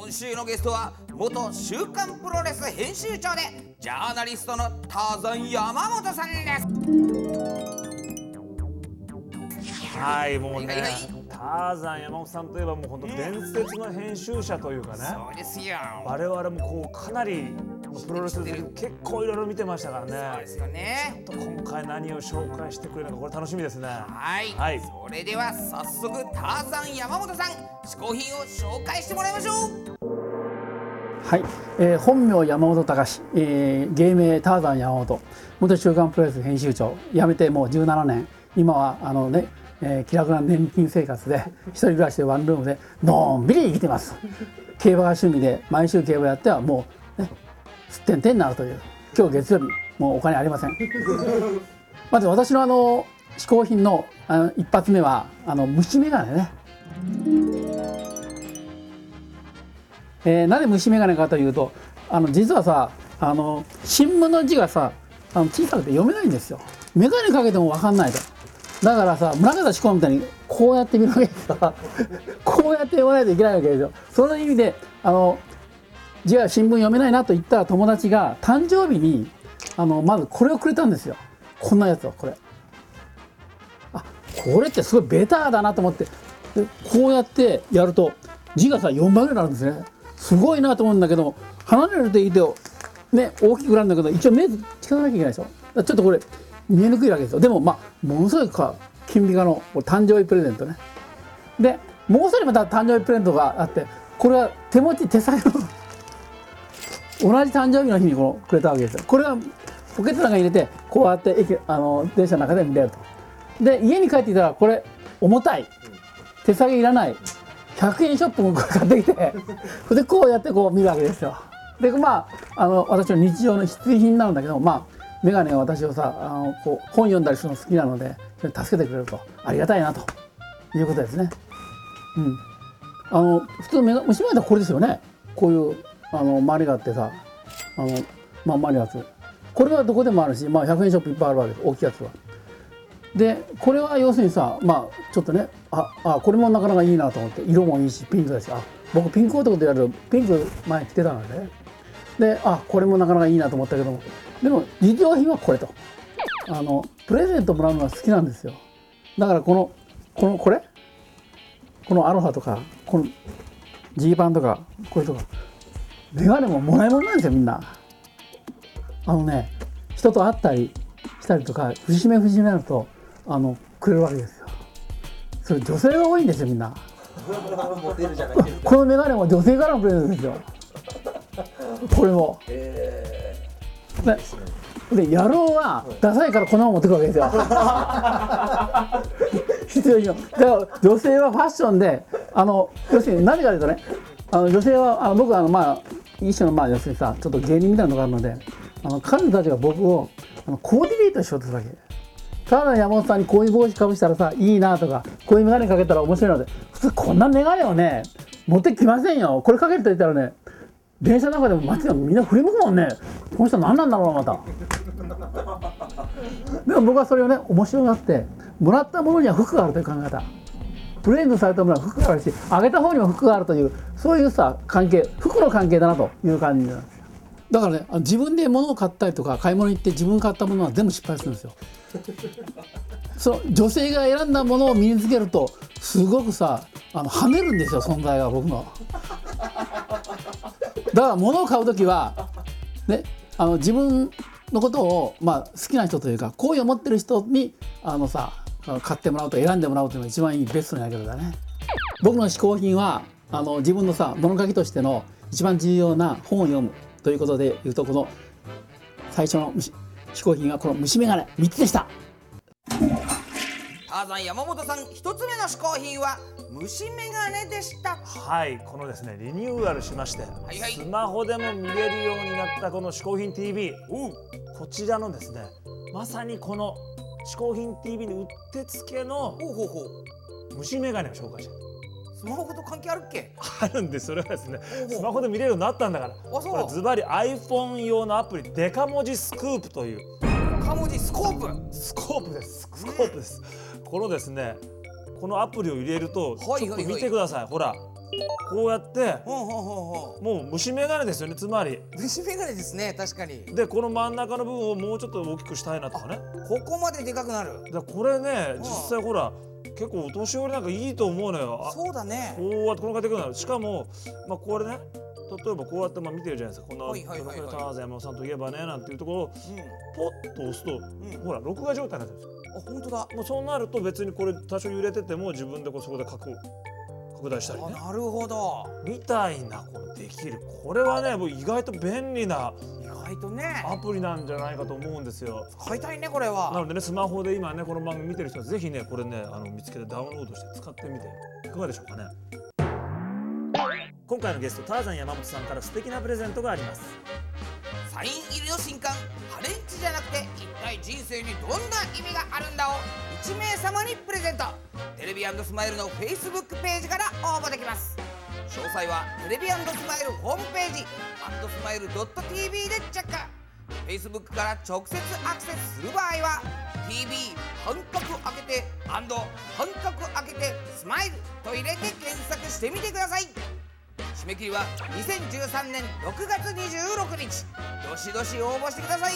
今週のゲストは元週刊プロレス編集長でジャーナリストのターザン山本さんです。はいもうねターザン山本さんといえばもう本当伝説の編集者というかね。そうですよ。我々もこうかなりプロレス好き結構いろいろ見てましたからね。そうですよね。ちょっと今回何を紹介してくれるのかこれ楽しみですね。はい、はい。それでは早速ターザン山本さん嗜好品を紹介してもらいましょうはい、えー本名山本隆、えー芸名ターザン山本。元週刊プロレス編集長。辞めてもう17年。今はあのね、えー気楽な年金生活で一人暮らしでワンルームでのんびり生きてます。競馬が趣味で毎週競馬やってはもうねすってんてんになるという。今日月曜日もうお金ありません。まず私のあの嗜好品のあの一発目はあの虫眼鏡ね。えーなぜ虫眼鏡かというとあの実はさあの新聞の字がさあの小さくて読めないんですよ。眼鏡かけても分かんないと。だからさ村方志功みたいにこうやって見るわけですよ。こうやって読まないといけないわけですよ。その意味であの字は新聞読めないなと言ったら友達が誕生日にあのまずこれをくれたんですよ。こんなやつをこれ。あこれってすごいベターだなと思って。こうやってやると字がさ4倍ぐらいになるんですね。すごいなと思うんだけど離れるといいとね大きくなるんだけど一応目近づかなきゃいけないでしょ？ちょっとこれ見えにくいわけですよ。でもまあものすごい金美化の誕生日プレゼントね。でもう一人また誕生日プレゼントがあってこれは手持ち手提げの同じ誕生日の日にこのくれたわけですよ。これはポケットの中に入れてこうやって駅あの電車の中で見れると。で家に帰ってきたらこれ重たい。手提げいらない。100円ショップも買ってきて でこうやってこう見るわけですよ。でまああの私の日常の必需品なんだけどまあ眼鏡が私をさあのこう本読んだりするの好きなので助けてくれると。ありがたいなと。いうことですね。うん。あの普通の虫眼鏡はこれですよね。こういうあの周りがあってさあのまんまるやつ。これはどこでもあるし、まあ、100円ショップいっぱいあるわけです。大きいやつは。でこれは要するにさまあちょっとねああこれもなかなかいいなと思って色もいいしピンクだしあ僕ピンク男って言われるピンク前着てたのでであこれもなかなかいいなと思ったけどもでも実用品はこれと。あのプレゼントもらうのが好きなんですよ。だからこのこのこれ？このアロハとかこのジーパンとかこれとかメガネももらい物なんですよみんな。あのね人と会ったりしたりとか節目節目になるとあのくれるわけですよ。それ女性が多いんですよみんな。このメガネも女性からのプレゼントですよ。これも、でで野郎はダサいからこのまま持ってくるわけですよ。必要以上。だから女性はファッションであの要するに何かというとねあの女性はあの僕はあのまあ一種のまあ要するにさちょっと芸人みたいなのがあるのであの彼女たちが僕をあのコーディネートしようとするわけただ山本さんにこういう帽子かぶしたらさいいなとかこういう眼鏡かけたら面白いので普通こんな眼鏡をね持ってきませんよ。これかけると言ったらね電車の中でも街でもみんな振り向くもんね。この人何なんだろうまた。でも僕はそれをね面白がってもらったものには服があるという考え方。プレゼントされたものは服があるしあげた方にも服があるというそういうさ関係服の関係だなという感じなんですだからね自分で物を買ったりとか買い物行って自分買ったものは全部失敗するんですよ。その女性が選んだものを身につけるとすごくさあの跳ねるんですよ存在が僕の。だから物を買う時はねあの自分のことを、まあ、好きな人というか好意を持ってる人にあのさ買ってもらうと選んでもらうというのが一番いいベストなやり方だね。僕の嗜好品はあの自分のさ物書きとしての一番重要な本を読むということでいうとこの最初の虫嗜好品はこの虫眼鏡3つでした。ターザン山本さん一つ目の試行品は虫眼鏡でした。はいこのですねリニューアルしまして、いはい。スマホでも見れるようになったこの嗜好品 TV こちらのですねまさにこの嗜好品 TV にうってつけのほうほうほう。虫眼鏡を紹介してスマホと関係あるっけ？あるんでそれはですねスマホで見れるようになったんだから。あそう。ズバリ iPhone 用のアプリデカ文字スクープという。カモジスコープ？スコープです。スコープです、このですねこのアプリを入れるとちょっと見てください、ほら。こうやってもう虫眼鏡ですよねつまり。う虫眼鏡ですね確かに。でこの真ん中の部分をもうちょっと大きくしたいなとかね。ここまででかくなる。でこれねん。実際ほら結構お年寄りなんかいいと思うのよ。あそうだね。こうやってこの方でくるの。しかもまあこれね例えばこうやってまあ見てるじゃないですか。こんなはいはいはいはい。これターザン山本さんといえばねなんていうところをうん。ポッと押すと、ん。ほら録画状態になってるんですよ。あ本当だ。もうそうなると別にこれ多少揺れてても自分でこうそこで拡拡大したりね。あなるほど。みたいなこのできる。これはねもう意外と便利な意外とね。アプリなんじゃないかと思うんですよ。買いたいねこれなはのでねスマホで今ねこの番組見てる人はぜひねこれねあの見つけてダウンロードして使ってみていかがでしょうかね。今回のゲストターザン山本さんから素敵なプレゼントがあります。サイン入りの新刊ハレンチじゃなくて一体人生にどんな意味があるんだを1名様にプレゼント。テレビスマイルの Facebook ページから応募できます詳細はテレビスマイルホームページスマイル .tv でチェック。Facebook から直接アクセスする場合は TV 半角開けて半角開けてスマイルと入れて検索してみてください。締め切りは2013年6月26日。どしどし応募してください。